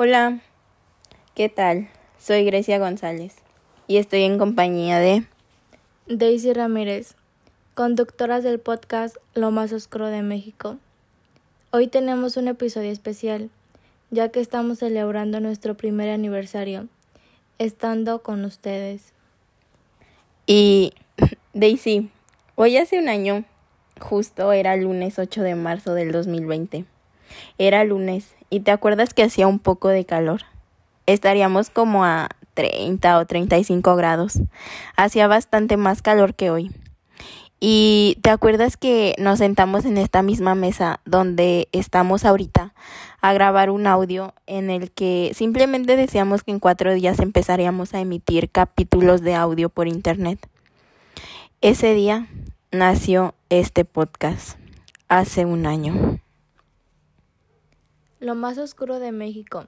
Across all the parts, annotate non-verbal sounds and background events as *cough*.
Hola, ¿qué tal? Soy Grecia González y estoy en compañía de Daisy Ramírez, conductoras del podcast Lo más oscuro de México. Hoy tenemos un episodio especial, ya que estamos celebrando nuestro primer aniversario, estando con ustedes. Y *laughs* Daisy, hoy hace un año, justo era lunes 8 de marzo del 2020. Era lunes y te acuerdas que hacía un poco de calor. Estaríamos como a 30 o 35 grados. Hacía bastante más calor que hoy. Y te acuerdas que nos sentamos en esta misma mesa donde estamos ahorita a grabar un audio en el que simplemente decíamos que en cuatro días empezaríamos a emitir capítulos de audio por internet. Ese día nació este podcast, hace un año. Lo más oscuro de México.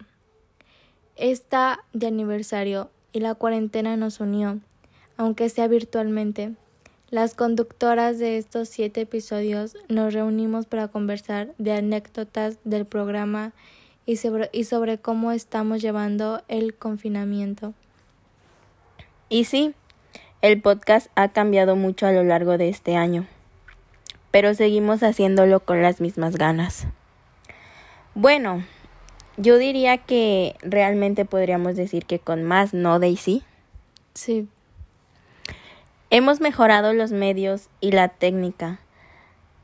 Está de aniversario y la cuarentena nos unió, aunque sea virtualmente. Las conductoras de estos siete episodios nos reunimos para conversar de anécdotas del programa y sobre, y sobre cómo estamos llevando el confinamiento. Y sí, el podcast ha cambiado mucho a lo largo de este año, pero seguimos haciéndolo con las mismas ganas. Bueno, yo diría que realmente podríamos decir que con más, ¿no, Daisy? Sí. Hemos mejorado los medios y la técnica.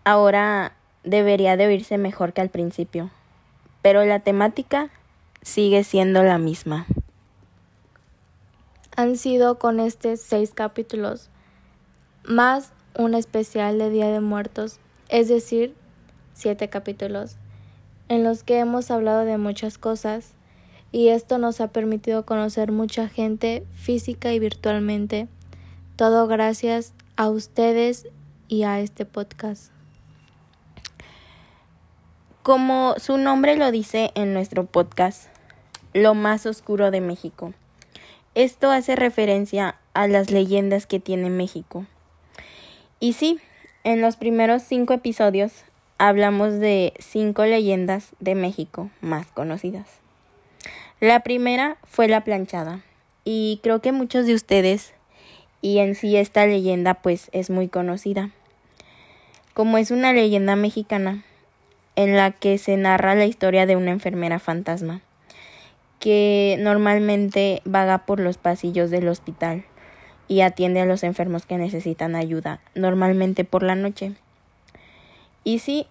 Ahora debería de oírse mejor que al principio, pero la temática sigue siendo la misma. Han sido con este seis capítulos, más un especial de Día de Muertos, es decir, siete capítulos en los que hemos hablado de muchas cosas y esto nos ha permitido conocer mucha gente física y virtualmente. Todo gracias a ustedes y a este podcast. Como su nombre lo dice en nuestro podcast, Lo más oscuro de México. Esto hace referencia a las leyendas que tiene México. Y sí, en los primeros cinco episodios hablamos de cinco leyendas de México más conocidas. La primera fue la planchada y creo que muchos de ustedes y en sí esta leyenda pues es muy conocida. Como es una leyenda mexicana en la que se narra la historia de una enfermera fantasma que normalmente vaga por los pasillos del hospital y atiende a los enfermos que necesitan ayuda, normalmente por la noche. Y sí,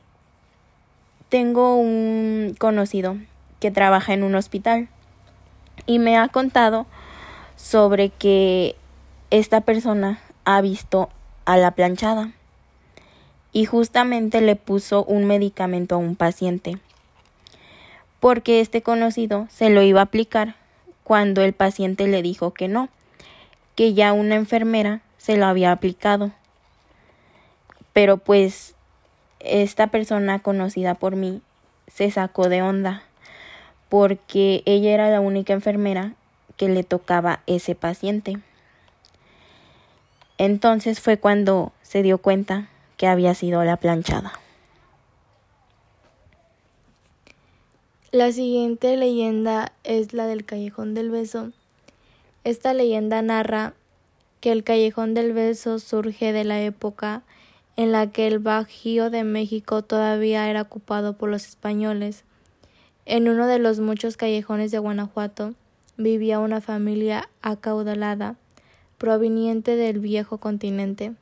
tengo un conocido que trabaja en un hospital y me ha contado sobre que esta persona ha visto a la planchada y justamente le puso un medicamento a un paciente porque este conocido se lo iba a aplicar cuando el paciente le dijo que no, que ya una enfermera se lo había aplicado. Pero pues esta persona conocida por mí se sacó de onda porque ella era la única enfermera que le tocaba ese paciente. Entonces fue cuando se dio cuenta que había sido la planchada. La siguiente leyenda es la del Callejón del Beso. Esta leyenda narra que el Callejón del Beso surge de la época en la que el Bajío de México todavía era ocupado por los españoles. En uno de los muchos callejones de Guanajuato vivía una familia acaudalada, proveniente del viejo continente.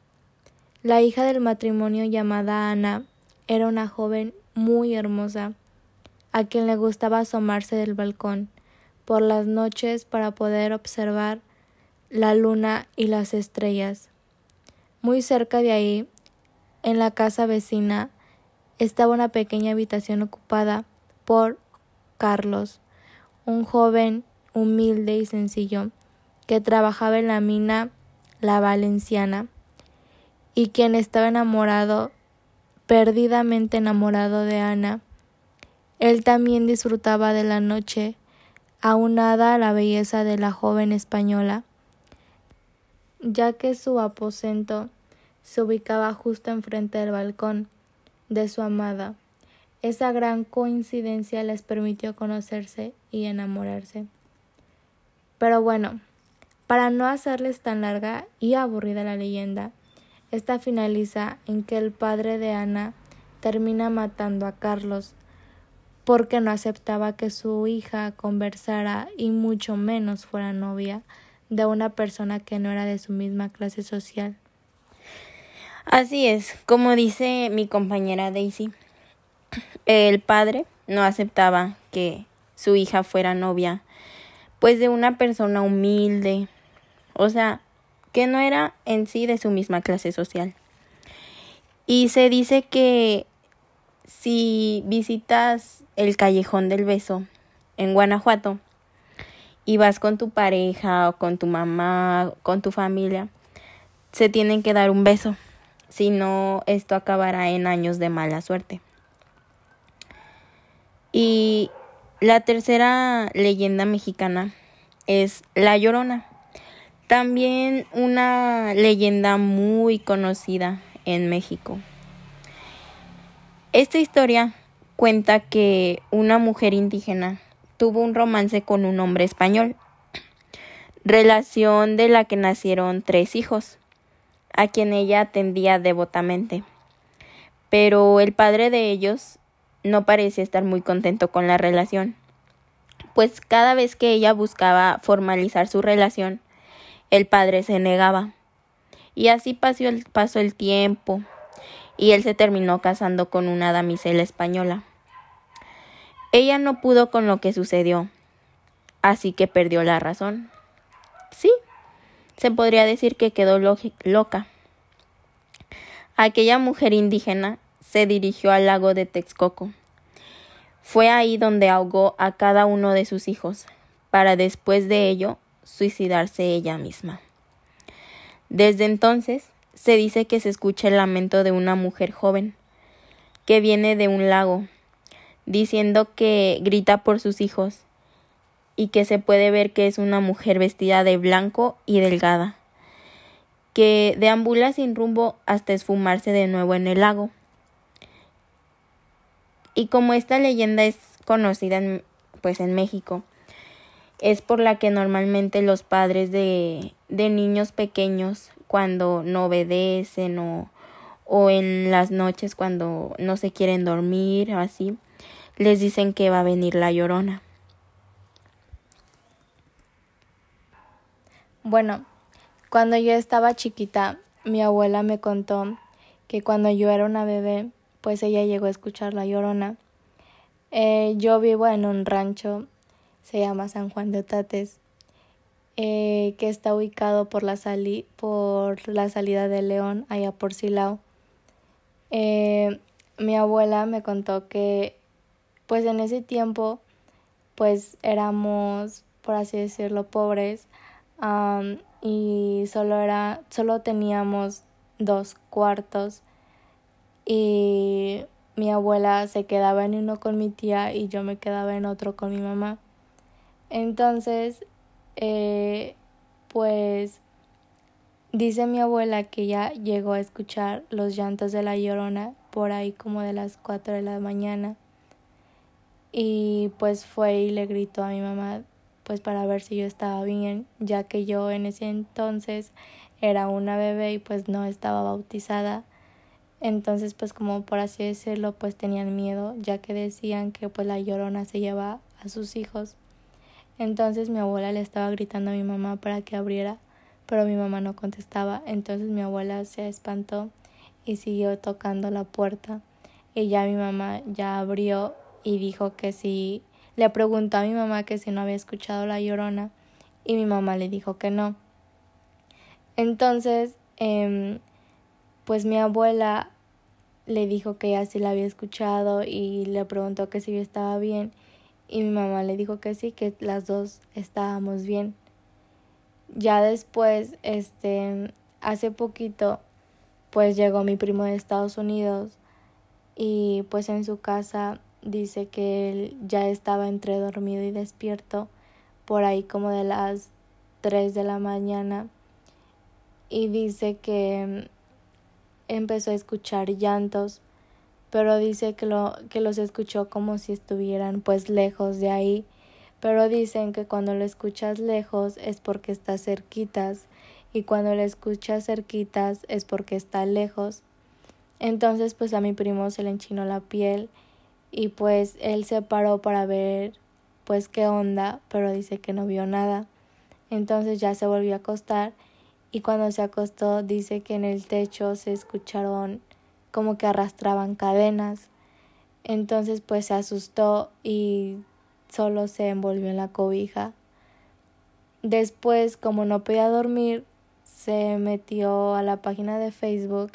La hija del matrimonio llamada Ana era una joven muy hermosa, a quien le gustaba asomarse del balcón por las noches para poder observar la luna y las estrellas. Muy cerca de ahí en la casa vecina estaba una pequeña habitación ocupada por Carlos, un joven humilde y sencillo que trabajaba en la mina La Valenciana y quien estaba enamorado, perdidamente enamorado de Ana. Él también disfrutaba de la noche, aunada a la belleza de la joven española, ya que su aposento se ubicaba justo enfrente del balcón de su amada. esa gran coincidencia les permitió conocerse y enamorarse. Pero bueno, para no hacerles tan larga y aburrida la leyenda, esta finaliza en que el padre de Ana termina matando a Carlos porque no aceptaba que su hija conversara y mucho menos fuera novia de una persona que no era de su misma clase social. Así es, como dice mi compañera Daisy, el padre no aceptaba que su hija fuera novia, pues de una persona humilde, o sea, que no era en sí de su misma clase social. Y se dice que si visitas el Callejón del Beso en Guanajuato y vas con tu pareja o con tu mamá, con tu familia, se tienen que dar un beso, si no esto acabará en años de mala suerte. Y la tercera leyenda mexicana es La Llorona. También una leyenda muy conocida en México. Esta historia cuenta que una mujer indígena tuvo un romance con un hombre español, relación de la que nacieron tres hijos, a quien ella atendía devotamente. Pero el padre de ellos no parecía estar muy contento con la relación, pues cada vez que ella buscaba formalizar su relación, el padre se negaba. Y así pasó el, tiempo, y él se terminó casando con una damisela española. Ella no pudo con lo que sucedió, así que perdió la razón. Sí, se podría decir que quedó loca. Aquella mujer indígena se dirigió al lago de Texcoco. Fue ahí donde ahogó a cada uno de sus hijos, para después de ello suicidarse ella misma. Desde entonces, se dice que se escucha el lamento de una mujer joven que viene de un lago, diciendo que grita por sus hijos y que se puede ver que es una mujer vestida de blanco y delgada, que deambula sin rumbo hasta esfumarse de nuevo en el lago. Y como esta leyenda es conocida en, pues en México, es por la que normalmente los padres de, de niños pequeños cuando no obedecen o, o en las noches cuando no se quieren dormir o así, les dicen que va a venir la llorona. Bueno, cuando yo estaba chiquita, mi abuela me contó que cuando yo era una bebé, pues ella llegó a escuchar la llorona. Eh, yo vivo en un rancho, se llama San Juan de Otates, eh, que está ubicado por la, sali por la salida de León, allá por Silao. Eh, mi abuela me contó que pues en ese tiempo pues éramos por así decirlo pobres y solo era solo teníamos dos cuartos y mi abuela se quedaba en uno con mi tía y yo me quedaba en otro con mi mamá. Entonces eh, pues dice mi abuela que ya llegó a escuchar los llantos de la llorona por ahí como de las cuatro de la mañana. Y pues fue y le gritó a mi mamá pues para ver si yo estaba bien ya que yo en ese entonces era una bebé y pues no estaba bautizada entonces pues como por así decirlo pues tenían miedo ya que decían que pues la llorona se lleva a sus hijos entonces mi abuela le estaba gritando a mi mamá para que abriera, pero mi mamá no contestaba. Entonces mi abuela se espantó y siguió tocando la puerta. Y ya mi mamá ya abrió y dijo que si le preguntó a mi mamá que si no había escuchado la llorona y mi mamá le dijo que no. Entonces, eh, pues mi abuela le dijo que ya sí la había escuchado y le preguntó que si yo estaba bien y mi mamá le dijo que sí, que las dos estábamos bien. Ya después, este, hace poquito, pues llegó mi primo de Estados Unidos y pues en su casa dice que él ya estaba entre dormido y despierto por ahí como de las 3 de la mañana y dice que empezó a escuchar llantos pero dice que, lo, que los escuchó como si estuvieran pues lejos de ahí, pero dicen que cuando lo escuchas lejos es porque está cerquitas y cuando lo escuchas cerquitas es porque está lejos. Entonces pues a mi primo se le enchinó la piel y pues él se paró para ver pues qué onda, pero dice que no vio nada. Entonces ya se volvió a acostar y cuando se acostó dice que en el techo se escucharon como que arrastraban cadenas. Entonces pues se asustó y solo se envolvió en la cobija. Después, como no podía dormir, se metió a la página de Facebook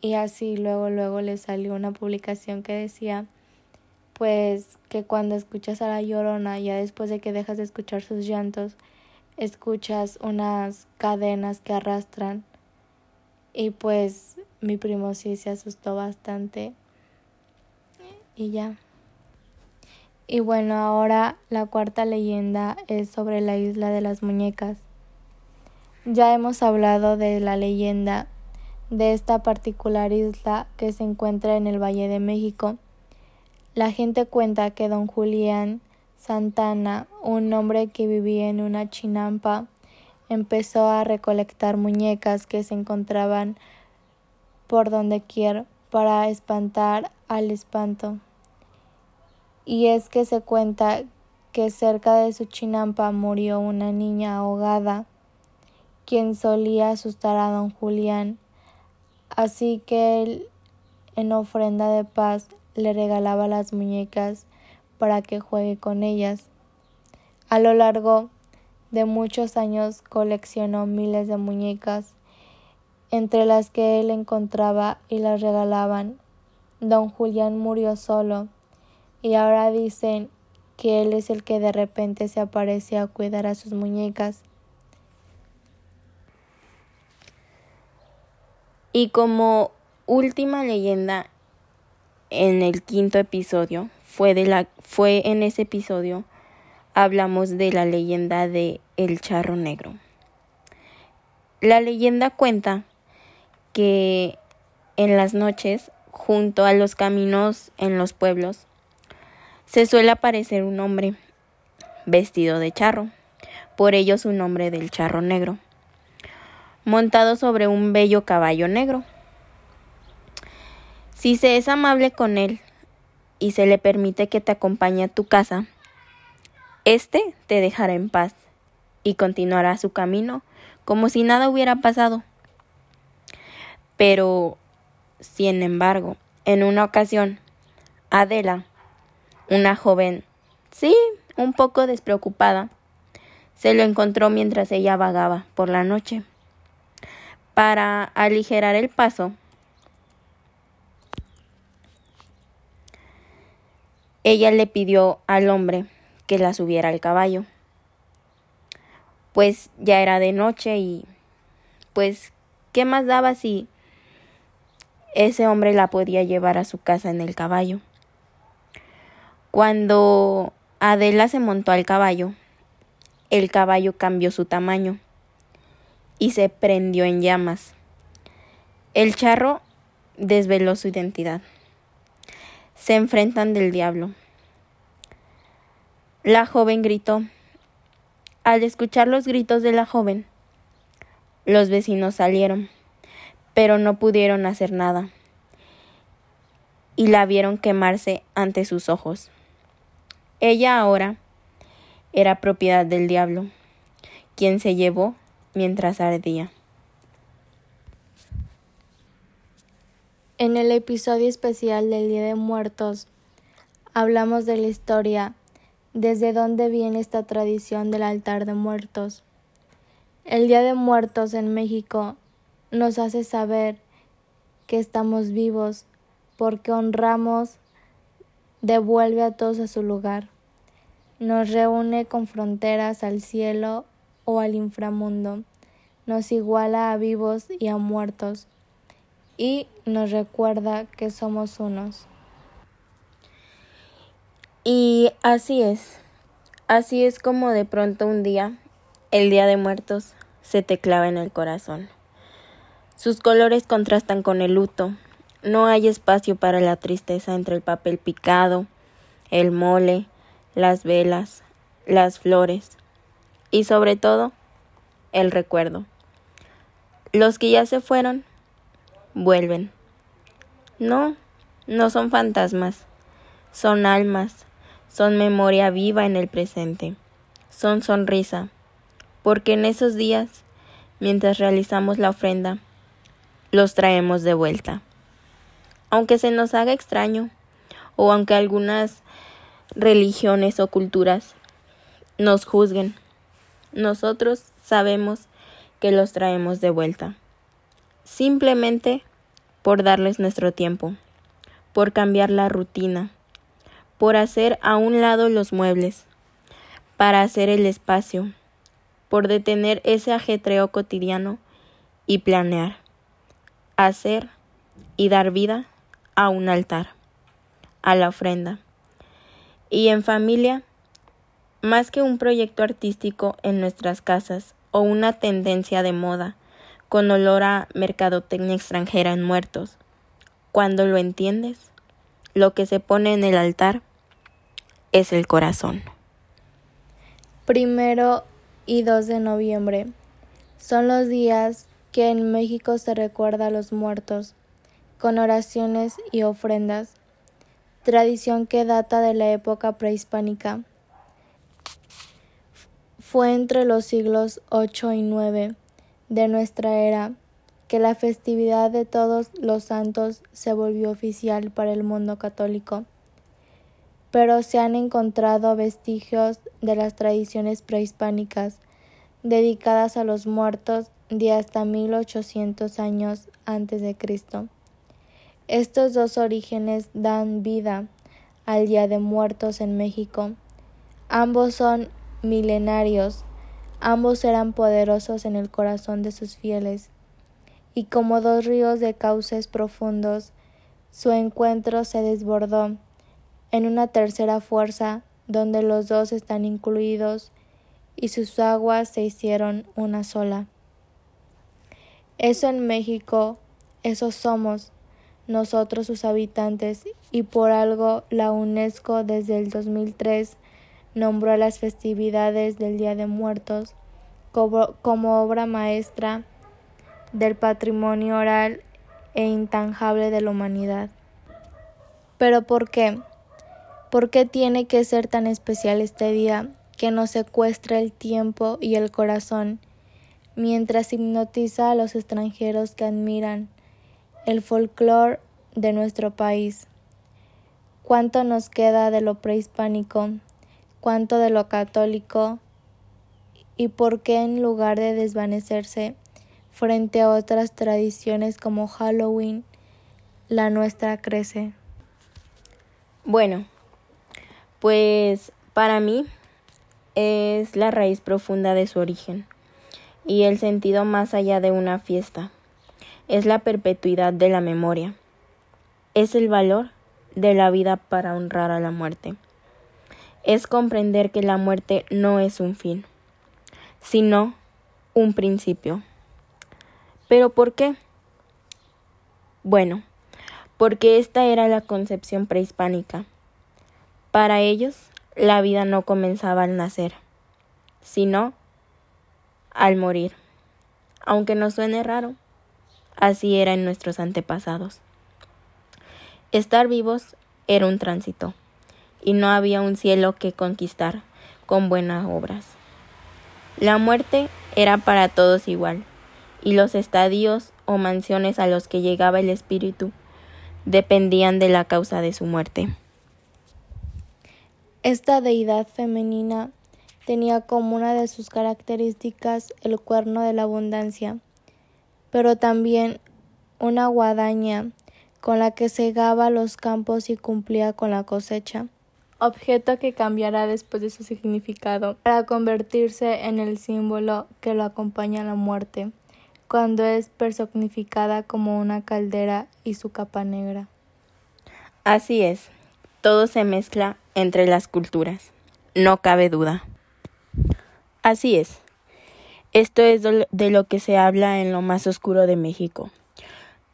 y así luego luego le salió una publicación que decía pues que cuando escuchas a la llorona ya después de que dejas de escuchar sus llantos escuchas unas cadenas que arrastran y pues mi primo sí se asustó bastante y ya. Y bueno, ahora la cuarta leyenda es sobre la isla de las muñecas. Ya hemos hablado de la leyenda de esta particular isla que se encuentra en el Valle de México. La gente cuenta que don Julián Santana, un hombre que vivía en una chinampa, empezó a recolectar muñecas que se encontraban por donde quiera para espantar al espanto. Y es que se cuenta que cerca de su chinampa murió una niña ahogada, quien solía asustar a don Julián, así que él, en ofrenda de paz, le regalaba las muñecas para que juegue con ellas. A lo largo de muchos años coleccionó miles de muñecas, entre las que él encontraba y las regalaban. Don Julián murió solo, y ahora dicen que él es el que de repente se aparece a cuidar a sus muñecas. Y como última leyenda en el quinto episodio fue de la fue en ese episodio hablamos de la leyenda de el charro negro. La leyenda cuenta que en las noches, junto a los caminos en los pueblos, se suele aparecer un hombre vestido de charro, por ello su nombre del charro negro, montado sobre un bello caballo negro. Si se es amable con él y se le permite que te acompañe a tu casa, éste te dejará en paz y continuará su camino como si nada hubiera pasado. Pero, sin embargo, en una ocasión, Adela, una joven, sí, un poco despreocupada, se lo encontró mientras ella vagaba por la noche. Para aligerar el paso, ella le pidió al hombre que la subiera al caballo. Pues ya era de noche y pues ¿qué más daba si ese hombre la podía llevar a su casa en el caballo? Cuando Adela se montó al caballo, el caballo cambió su tamaño y se prendió en llamas. El charro desveló su identidad se enfrentan del diablo. La joven gritó. Al escuchar los gritos de la joven, los vecinos salieron, pero no pudieron hacer nada, y la vieron quemarse ante sus ojos. Ella ahora era propiedad del diablo, quien se llevó mientras ardía. En el episodio especial del Día de Muertos hablamos de la historia, desde dónde viene esta tradición del altar de muertos. El Día de Muertos en México nos hace saber que estamos vivos porque honramos, devuelve a todos a su lugar, nos reúne con fronteras al cielo o al inframundo, nos iguala a vivos y a muertos y nos recuerda que somos unos. Y así es, así es como de pronto un día, el Día de Muertos, se te clava en el corazón. Sus colores contrastan con el luto, no hay espacio para la tristeza entre el papel picado, el mole, las velas, las flores y sobre todo el recuerdo. Los que ya se fueron, vuelven. No, no son fantasmas, son almas, son memoria viva en el presente, son sonrisa, porque en esos días, mientras realizamos la ofrenda, los traemos de vuelta. Aunque se nos haga extraño, o aunque algunas religiones o culturas nos juzguen, nosotros sabemos que los traemos de vuelta. Simplemente por darles nuestro tiempo, por cambiar la rutina, por hacer a un lado los muebles, para hacer el espacio, por detener ese ajetreo cotidiano y planear, hacer y dar vida a un altar, a la ofrenda. Y en familia, más que un proyecto artístico en nuestras casas o una tendencia de moda con olor a mercadotecnia extranjera en muertos, cuando lo entiendes, lo que se pone en el altar es el corazón. Primero y 2 de noviembre son los días que en México se recuerda a los muertos con oraciones y ofrendas, tradición que data de la época prehispánica. Fue entre los siglos 8 y 9 de nuestra era que la festividad de todos los santos se volvió oficial para el mundo católico, pero se han encontrado vestigios de las tradiciones prehispánicas dedicadas a los muertos de hasta 1800 años antes de Cristo. Estos dos orígenes dan vida al Día de Muertos en México. Ambos son milenarios, ambos eran poderosos en el corazón de sus fieles, y como dos ríos de cauces profundos, su encuentro se desbordó en una tercera fuerza donde los dos están incluidos y sus aguas se hicieron una sola. Eso en México, eso somos nosotros sus habitantes y por algo la UNESCO desde el 2003 nombró las festividades del Día de Muertos como, como obra maestra del patrimonio oral e intangible de la humanidad. Pero ¿por qué? ¿Por qué tiene que ser tan especial este día que nos secuestra el tiempo y el corazón mientras hipnotiza a los extranjeros que admiran el folclore de nuestro país. ¿Cuánto nos queda de lo prehispánico? ¿Cuánto de lo católico? ¿Y por qué en lugar de desvanecerse frente a otras tradiciones como Halloween, la nuestra crece? Bueno, pues para mí es la raíz profunda de su origen y el sentido más allá de una fiesta es la perpetuidad de la memoria. Es el valor de la vida para honrar a la muerte. Es comprender que la muerte no es un fin, sino un principio. ¿Pero por qué? Bueno, porque esta era la concepción prehispánica. Para ellos, la vida no comenzaba al nacer, sino al morir. Aunque no suene raro, Así era en nuestros antepasados. Estar vivos era un tránsito, y no había un cielo que conquistar con buenas obras. La muerte era para todos igual, y los estadios o mansiones a los que llegaba el espíritu dependían de la causa de su muerte. Esta deidad femenina tenía como una de sus características el cuerno de la abundancia, pero también una guadaña con la que cegaba los campos y cumplía con la cosecha, objeto que cambiará después de su significado para convertirse en el símbolo que lo acompaña a la muerte, cuando es personificada como una caldera y su capa negra. Así es, todo se mezcla entre las culturas, no cabe duda. Así es. Esto es de lo que se habla en lo más oscuro de México.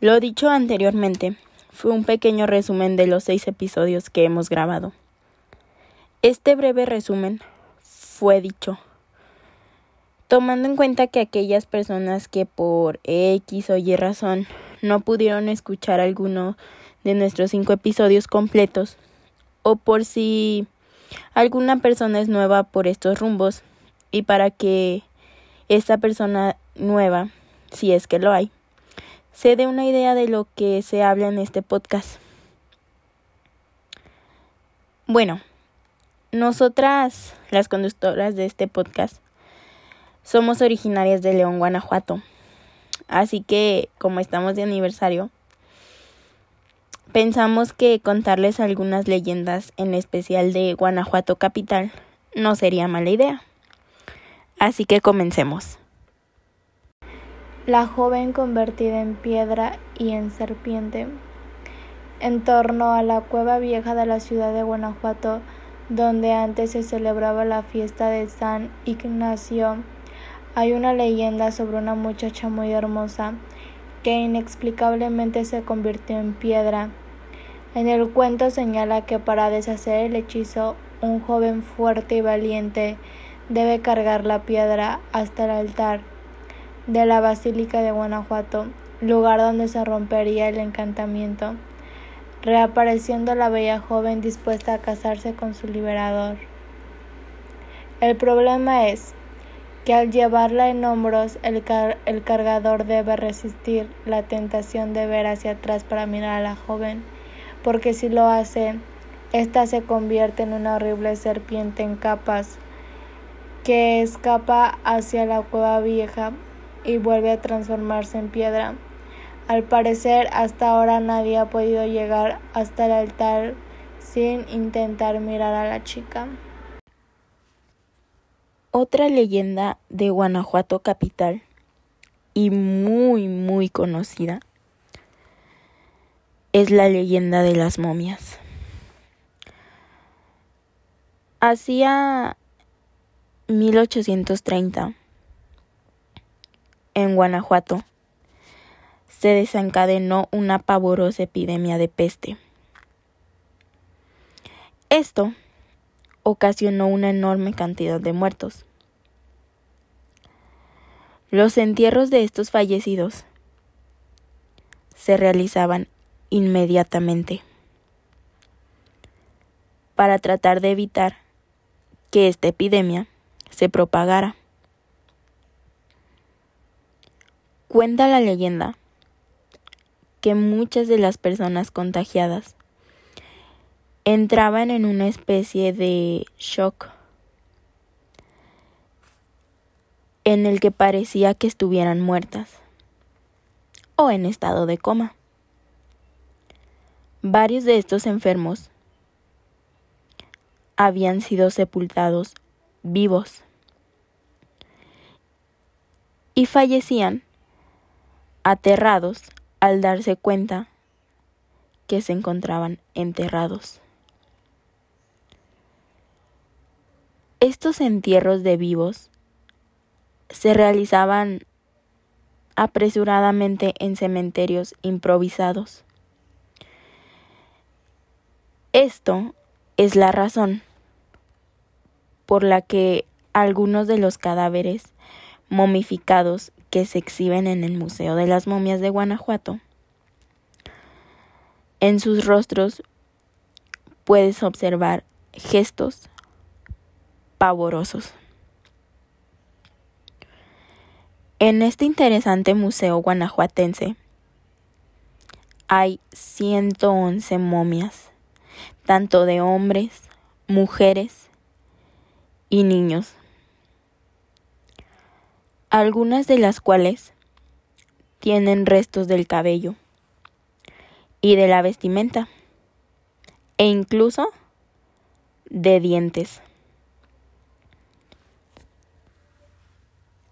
Lo dicho anteriormente, fue un pequeño resumen de los seis episodios que hemos grabado. Este breve resumen fue dicho tomando en cuenta que aquellas personas que por X o Y razón no pudieron escuchar alguno de nuestros cinco episodios completos, o por si alguna persona es nueva por estos rumbos, y para que esta persona nueva, si es que lo hay, se dé una idea de lo que se habla en este podcast. Bueno, nosotras, las conductoras de este podcast, somos originarias de León, Guanajuato. Así que, como estamos de aniversario, pensamos que contarles algunas leyendas, en especial de Guanajuato Capital, no sería mala idea. Así que comencemos. La joven convertida en piedra y en serpiente. En torno a la cueva vieja de la ciudad de Guanajuato, donde antes se celebraba la fiesta de San Ignacio, hay una leyenda sobre una muchacha muy hermosa que inexplicablemente se convirtió en piedra. En el cuento señala que para deshacer el hechizo, un joven fuerte y valiente debe cargar la piedra hasta el altar de la Basílica de Guanajuato, lugar donde se rompería el encantamiento, reapareciendo la bella joven dispuesta a casarse con su liberador. El problema es que al llevarla en hombros el, el cargador debe resistir la tentación de ver hacia atrás para mirar a la joven, porque si lo hace, ésta se convierte en una horrible serpiente en capas que escapa hacia la cueva vieja y vuelve a transformarse en piedra. Al parecer, hasta ahora nadie ha podido llegar hasta el altar sin intentar mirar a la chica. Otra leyenda de Guanajuato capital y muy muy conocida es la leyenda de las momias. Hacia 1830 en Guanajuato se desencadenó una pavorosa epidemia de peste. Esto ocasionó una enorme cantidad de muertos. Los entierros de estos fallecidos se realizaban inmediatamente para tratar de evitar que esta epidemia se propagara. Cuenta la leyenda que muchas de las personas contagiadas entraban en una especie de shock en el que parecía que estuvieran muertas o en estado de coma. Varios de estos enfermos habían sido sepultados vivos y fallecían aterrados al darse cuenta que se encontraban enterrados. Estos entierros de vivos se realizaban apresuradamente en cementerios improvisados. Esto es la razón por la que algunos de los cadáveres momificados que se exhiben en el Museo de las Momias de Guanajuato, en sus rostros puedes observar gestos pavorosos. En este interesante museo guanajuatense hay 111 momias, tanto de hombres, mujeres y niños, algunas de las cuales tienen restos del cabello y de la vestimenta e incluso de dientes.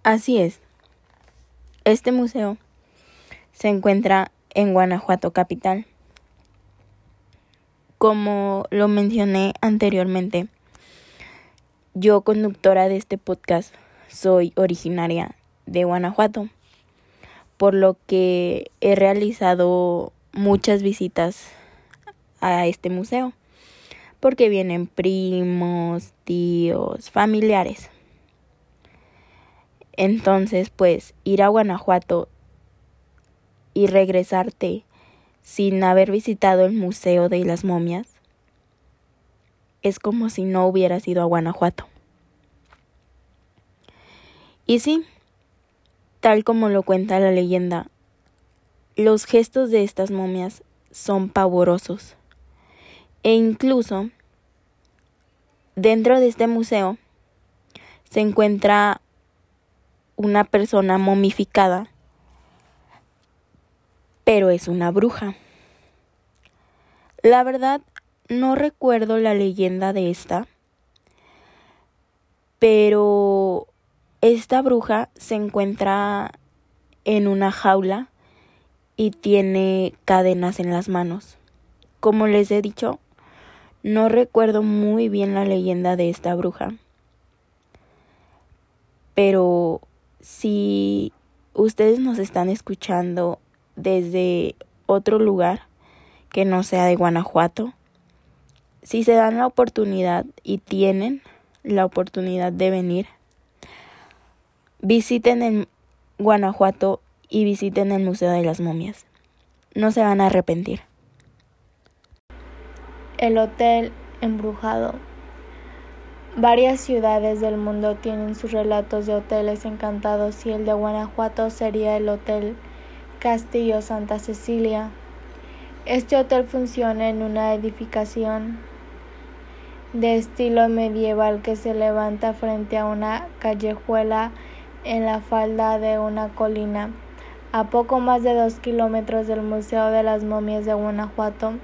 Así es. Este museo se encuentra en Guanajuato capital. Como lo mencioné anteriormente, yo conductora de este podcast soy originaria de Guanajuato, por lo que he realizado muchas visitas a este museo, porque vienen primos, tíos, familiares. Entonces, pues ir a Guanajuato y regresarte sin haber visitado el Museo de las Momias es como si no hubieras ido a Guanajuato. Y sí, tal como lo cuenta la leyenda, los gestos de estas momias son pavorosos. E incluso dentro de este museo se encuentra una persona momificada, pero es una bruja. La verdad, no recuerdo la leyenda de esta, pero esta bruja se encuentra en una jaula y tiene cadenas en las manos. Como les he dicho, no recuerdo muy bien la leyenda de esta bruja. Pero si ustedes nos están escuchando desde otro lugar que no sea de Guanajuato, si se dan la oportunidad y tienen la oportunidad de venir, visiten el Guanajuato y visiten el Museo de las Momias. No se van a arrepentir. El Hotel Embrujado. Varias ciudades del mundo tienen sus relatos de hoteles encantados y el de Guanajuato sería el Hotel Castillo Santa Cecilia. Este hotel funciona en una edificación de estilo medieval que se levanta frente a una callejuela en la falda de una colina, a poco más de dos kilómetros del Museo de las Momias de Guanajuato.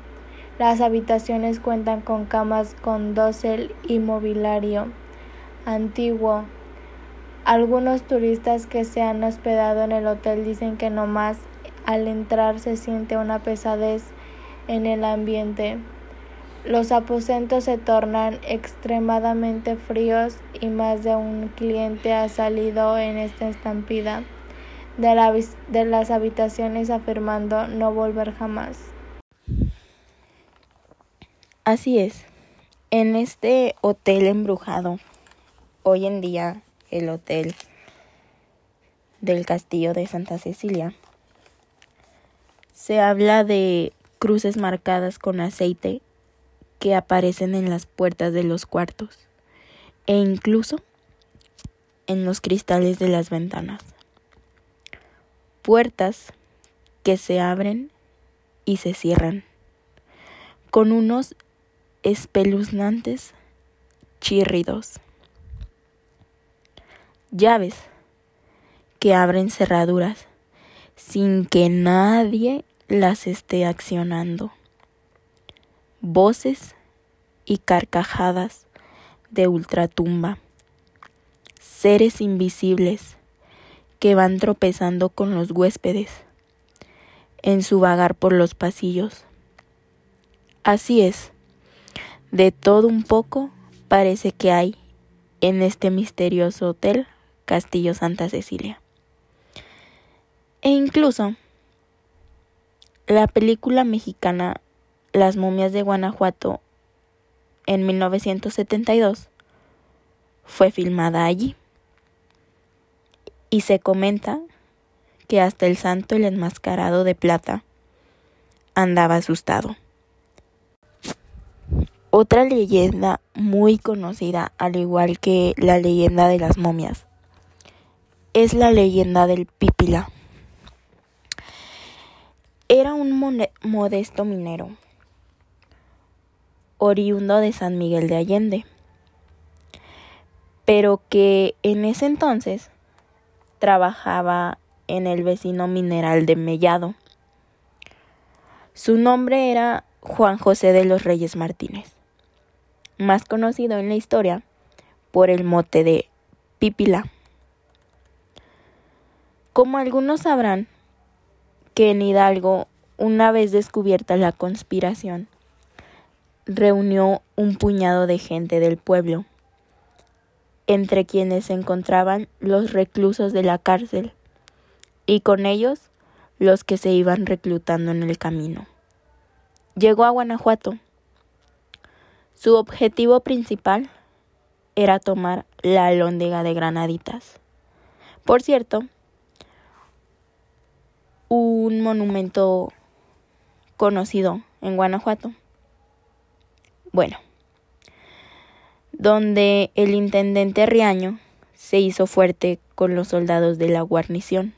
Las habitaciones cuentan con camas con dosel y mobiliario antiguo. Algunos turistas que se han hospedado en el hotel dicen que no más al entrar se siente una pesadez en el ambiente. Los aposentos se tornan extremadamente fríos y más de un cliente ha salido en esta estampida de, de las habitaciones afirmando no volver jamás. Así es. En este hotel embrujado, hoy en día el hotel del castillo de Santa Cecilia, se habla de cruces marcadas con aceite que aparecen en las puertas de los cuartos e incluso en los cristales de las ventanas. Puertas que se abren y se cierran con unos espeluznantes chirridos. Llaves que abren cerraduras sin que nadie las esté accionando voces y carcajadas de ultratumba, seres invisibles que van tropezando con los huéspedes en su vagar por los pasillos. Así es, de todo un poco parece que hay en este misterioso hotel Castillo Santa Cecilia. E incluso la película mexicana las momias de Guanajuato en 1972 fue filmada allí. Y se comenta que hasta el santo el enmascarado de plata andaba asustado. Otra leyenda muy conocida, al igual que la leyenda de las momias, es la leyenda del Pípila. Era un modesto minero oriundo de San Miguel de Allende, pero que en ese entonces trabajaba en el vecino mineral de Mellado. Su nombre era Juan José de los Reyes Martínez, más conocido en la historia por el mote de Pípila. Como algunos sabrán, que en Hidalgo, una vez descubierta la conspiración, reunió un puñado de gente del pueblo, entre quienes se encontraban los reclusos de la cárcel, y con ellos los que se iban reclutando en el camino. Llegó a Guanajuato. Su objetivo principal era tomar la alóndega de Granaditas. Por cierto, un monumento conocido en Guanajuato. Bueno, donde el intendente Riaño se hizo fuerte con los soldados de la guarnición.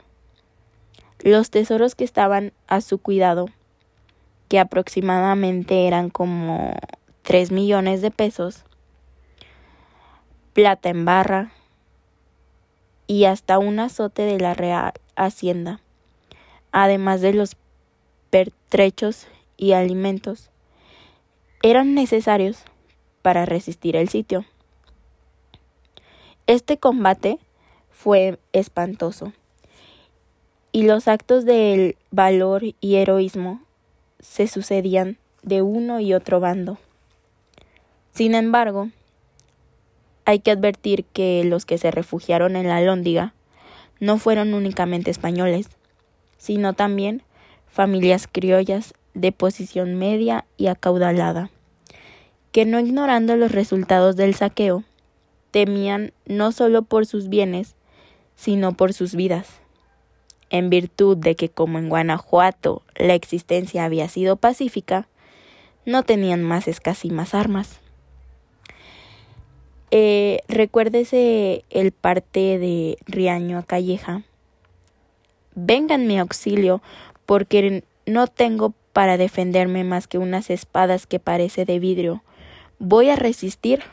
Los tesoros que estaban a su cuidado, que aproximadamente eran como tres millones de pesos, plata en barra y hasta un azote de la Real Hacienda, además de los pertrechos y alimentos, eran necesarios para resistir el sitio. Este combate fue espantoso y los actos del valor y heroísmo se sucedían de uno y otro bando. Sin embargo, hay que advertir que los que se refugiaron en la Lóndiga no fueron únicamente españoles, sino también familias criollas de posición media y acaudalada, que no ignorando los resultados del saqueo, temían no solo por sus bienes, sino por sus vidas. En virtud de que como en Guanajuato la existencia había sido pacífica, no tenían más escasimas armas. Eh, recuérdese el parte de Riaño a Calleja. Vengan mi auxilio, porque no tengo para defenderme más que unas espadas que parece de vidrio. Voy a resistir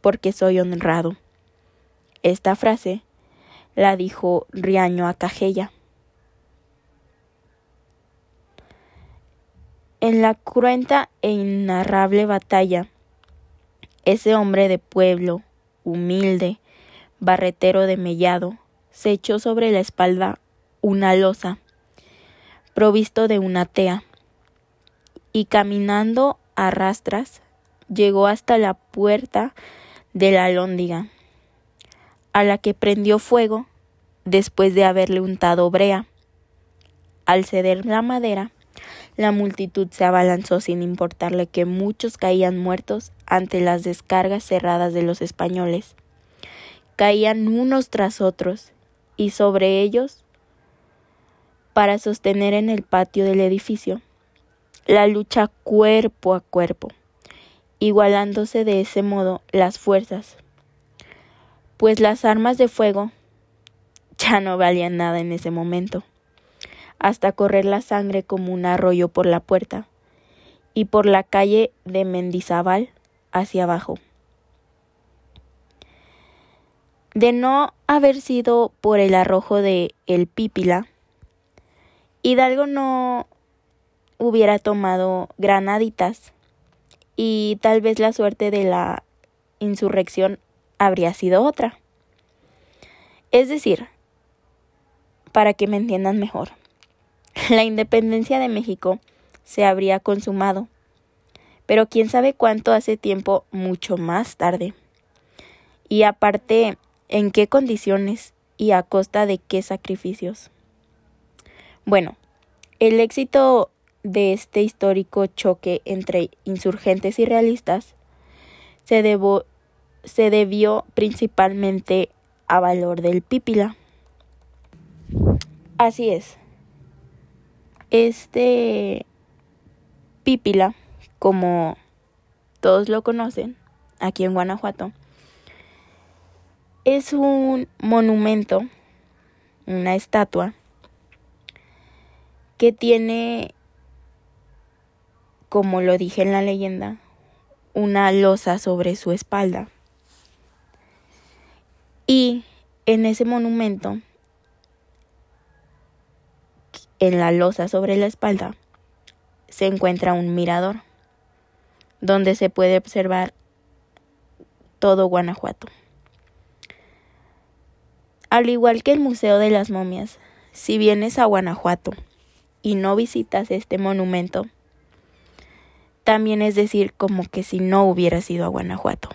porque soy honrado. Esta frase la dijo Riaño a Cajella. En la cruenta e inarrable batalla, ese hombre de pueblo, humilde, barretero de mellado, se echó sobre la espalda una losa, provisto de una tea, y caminando a rastras llegó hasta la puerta de la lóndiga, a la que prendió fuego después de haberle untado brea. Al ceder la madera, la multitud se abalanzó sin importarle que muchos caían muertos ante las descargas cerradas de los españoles. Caían unos tras otros, y sobre ellos, para sostener en el patio del edificio, la lucha cuerpo a cuerpo igualándose de ese modo las fuerzas, pues las armas de fuego ya no valían nada en ese momento, hasta correr la sangre como un arroyo por la puerta y por la calle de Mendizábal hacia abajo. De no haber sido por el arrojo de el Pípila, Hidalgo no hubiera tomado granaditas y tal vez la suerte de la insurrección habría sido otra. Es decir, para que me entiendan mejor, *laughs* la independencia de México se habría consumado, pero quién sabe cuánto hace tiempo mucho más tarde. Y aparte, en qué condiciones y a costa de qué sacrificios. Bueno, el éxito de este histórico choque entre insurgentes y realistas se, se debió principalmente a valor del Pípila. Así es. Este Pípila, como todos lo conocen, aquí en Guanajuato, es un monumento, una estatua, que tiene como lo dije en la leyenda, una losa sobre su espalda. Y en ese monumento, en la losa sobre la espalda, se encuentra un mirador, donde se puede observar todo Guanajuato. Al igual que el Museo de las Momias, si vienes a Guanajuato y no visitas este monumento, también es decir, como que si no hubiera sido a Guanajuato.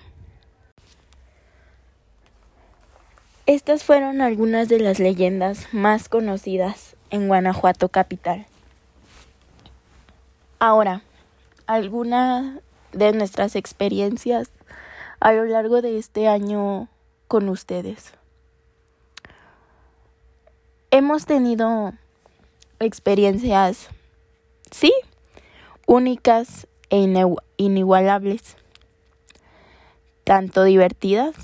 Estas fueron algunas de las leyendas más conocidas en Guanajuato capital. Ahora, alguna de nuestras experiencias a lo largo de este año con ustedes. Hemos tenido experiencias, sí, únicas e inigualables, tanto divertidas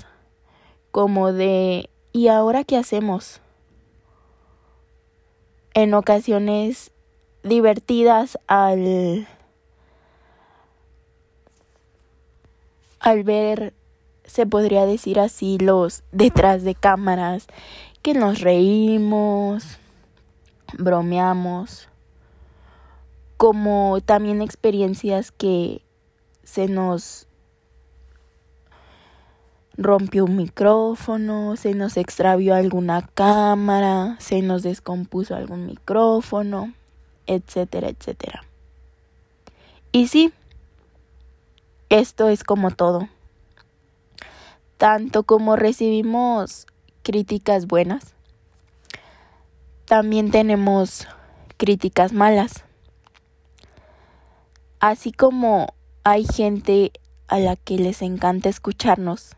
como de ¿y ahora qué hacemos? En ocasiones divertidas al al ver se podría decir así los detrás de cámaras que nos reímos, bromeamos, como también experiencias que se nos rompió un micrófono, se nos extravió alguna cámara, se nos descompuso algún micrófono, etcétera, etcétera. Y sí, esto es como todo. Tanto como recibimos críticas buenas, también tenemos críticas malas. Así como hay gente a la que les encanta escucharnos,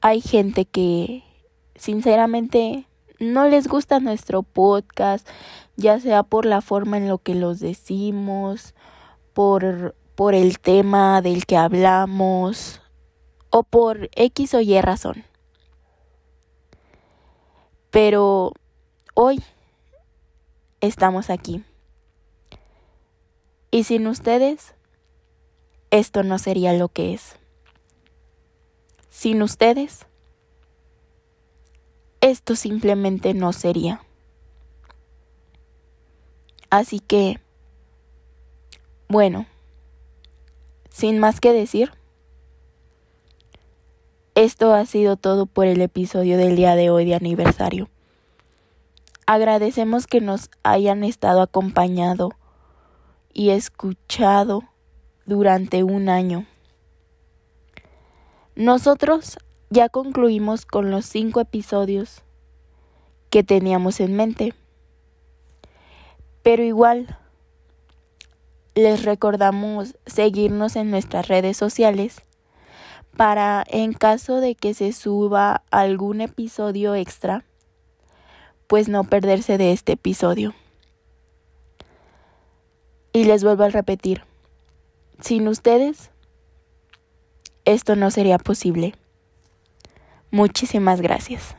hay gente que sinceramente no les gusta nuestro podcast, ya sea por la forma en lo que los decimos, por, por el tema del que hablamos o por X o Y razón. Pero hoy estamos aquí. Y sin ustedes, esto no sería lo que es. Sin ustedes, esto simplemente no sería. Así que, bueno, sin más que decir, esto ha sido todo por el episodio del día de hoy de aniversario. Agradecemos que nos hayan estado acompañado y escuchado durante un año. Nosotros ya concluimos con los cinco episodios que teníamos en mente. Pero igual, les recordamos seguirnos en nuestras redes sociales para en caso de que se suba algún episodio extra, pues no perderse de este episodio. Y les vuelvo a repetir, sin ustedes, esto no sería posible. Muchísimas gracias.